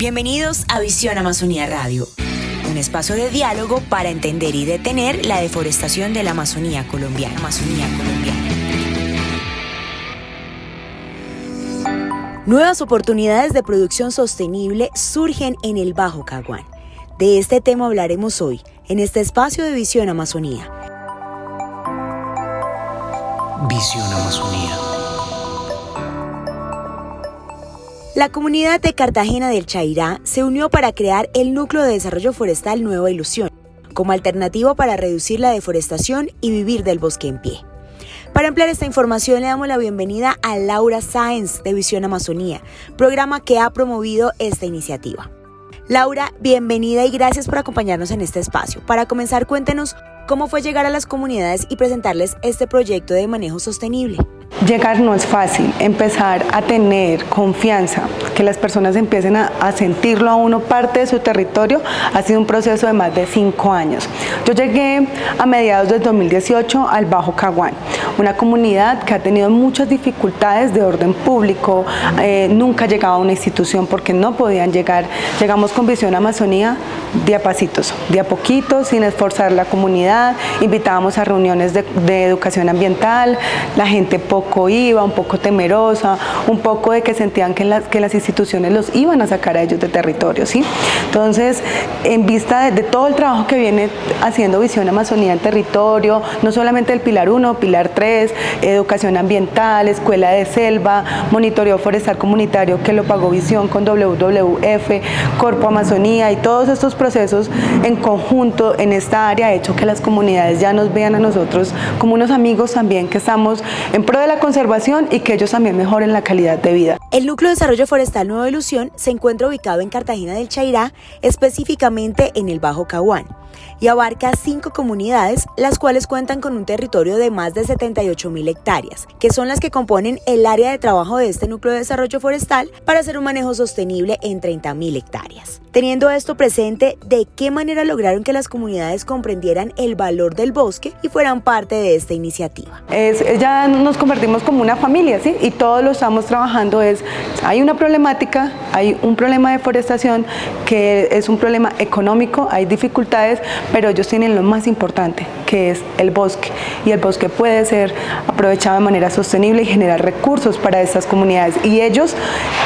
Bienvenidos a Visión Amazonía Radio, un espacio de diálogo para entender y detener la deforestación de la Amazonía colombiana. Amazonía colombiana. Nuevas oportunidades de producción sostenible surgen en el Bajo Caguán. De este tema hablaremos hoy, en este espacio de Visión Amazonía. Visión Amazonía. La comunidad de Cartagena del Chairá se unió para crear el Núcleo de Desarrollo Forestal Nueva Ilusión, como alternativa para reducir la deforestación y vivir del bosque en pie. Para ampliar esta información le damos la bienvenida a Laura Sáenz de Visión Amazonía, programa que ha promovido esta iniciativa. Laura, bienvenida y gracias por acompañarnos en este espacio. Para comenzar, cuéntenos cómo fue llegar a las comunidades y presentarles este proyecto de manejo sostenible. Llegar no es fácil, empezar a tener confianza, que las personas empiecen a, sentirlo a uno parte de su territorio, ha sido un proceso de más de cinco años. Yo llegué a mediados del 2018 al Bajo Caguán, una comunidad que ha tenido muchas dificultades de orden público, eh, nunca llegaba a una institución porque no podían llegar. Llegamos con Visión Amazonía de a pasitos, de a poquitos, sin esforzar la comunidad, invitábamos a reuniones de, de educación ambiental, la gente poco iba, un poco temerosa, un poco de que sentían que las, que las instituciones los iban a sacar a ellos de territorio, ¿sí? Entonces, en vista de, todo el trabajo que viene haciendo Visión Amazonía en territorio, no solamente el Pilar 1, Pilar 3, educación ambiental, escuela de selva, monitoreo forestal comunitario que lo pagó Visión con WWF, Corpo Amazonía y todos estos procesos en conjunto en esta área ha hecho que las comunidades ya nos vean a nosotros como unos amigos también que estamos en pro de la conservación y que ellos también mejoren la calidad de vida. El Núcleo de Desarrollo Forestal Nueva Ilusión se encuentra ubicado en Cartagena del Chairá, específicamente en el Bajo Caguán y abarca cinco comunidades, las cuales cuentan con un territorio de más de 78 mil hectáreas, que son las que componen el área de trabajo de este núcleo de desarrollo forestal para hacer un manejo sostenible en 30 mil hectáreas. Teniendo esto presente, ¿de qué manera lograron que las comunidades comprendieran el valor del bosque y fueran parte de esta iniciativa? Es, ya nos convertimos como una familia, ¿sí? Y todos lo estamos trabajando es, hay una problemática, hay un problema de deforestación que es un problema económico, hay dificultades, pero ellos tienen lo más importante, que es el bosque. Y el bosque puede ser aprovechado de manera sostenible y generar recursos para estas comunidades. Y ellos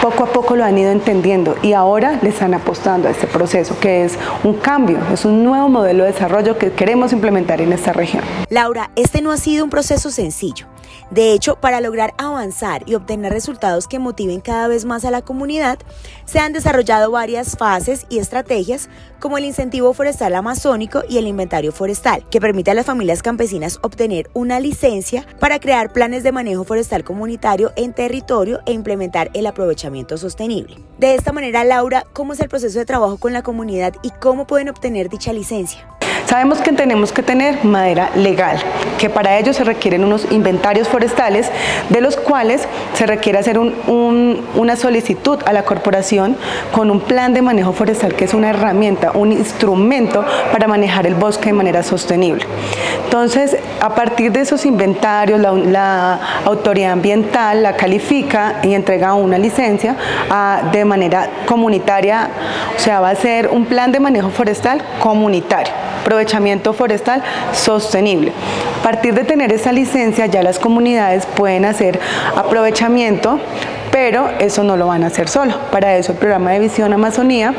poco a poco lo han ido entendiendo y ahora les están apostando a este proceso, que es un cambio, es un nuevo modelo de desarrollo que queremos implementar en esta región. Laura, este no ha sido un proceso sencillo. De hecho, para lograr avanzar y obtener resultados que motiven cada vez más a la comunidad, se han desarrollado varias fases y estrategias como el incentivo forestal amazónico y el inventario forestal, que permite a las familias campesinas obtener una licencia para crear planes de manejo forestal comunitario en territorio e implementar el aprovechamiento sostenible. De esta manera, Laura, ¿cómo es el proceso de trabajo con la comunidad y cómo pueden obtener dicha licencia? Sabemos que tenemos que tener madera legal, que para ello se requieren unos inventarios forestales, de los cuales se requiere hacer una solicitud a la corporación con un plan de manejo forestal, que es una herramienta, un instrumento para manejar el bosque de manera sostenible. Entonces, a partir de esos inventarios, la, autoridad ambiental la califica y entrega una licencia de manera comunitaria, o sea, va a ser un plan de manejo forestal comunitario aprovechamiento forestal sostenible. A partir de tener esa licencia ya las comunidades pueden hacer aprovechamiento pero eso no lo van a hacer solo. Para eso el programa de Visión Amazonía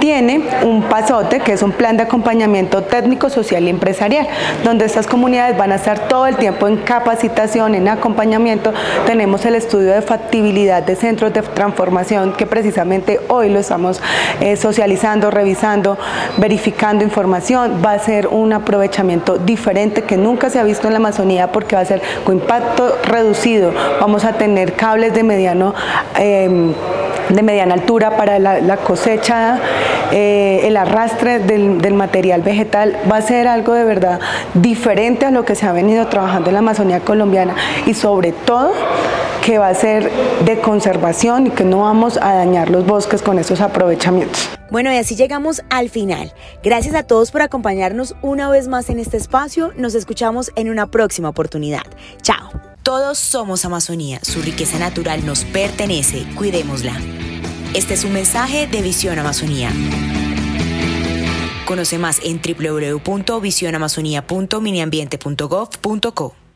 tiene un pasote, que es un plan de acompañamiento técnico, social y empresarial, donde estas comunidades van a estar todo el tiempo en capacitación, en acompañamiento. Tenemos el estudio de factibilidad de centros de transformación, que precisamente hoy lo estamos eh, socializando, revisando, verificando información. Va a ser un aprovechamiento diferente que nunca se ha visto en la Amazonía porque va a ser con impacto reducido. Vamos a tener cables de mediano Em, de mediana altura para la, cosecha, eh, el arrastre del, material vegetal, va a ser algo de verdad diferente a lo que se ha venido trabajando en la Amazonía colombiana y sobre todo que va a ser de conservación y que no vamos a dañar los bosques con estos aprovechamientos. Bueno, y así llegamos al final. Gracias a todos por acompañarnos una vez más en este espacio. Nos escuchamos en una próxima oportunidad. Chao. Todos somos Amazonía, su riqueza natural nos pertenece, cuidémosla. Este es un mensaje de Visión Amazonía. Conoce más en www.visionamazonía.miniambiente.gov.co.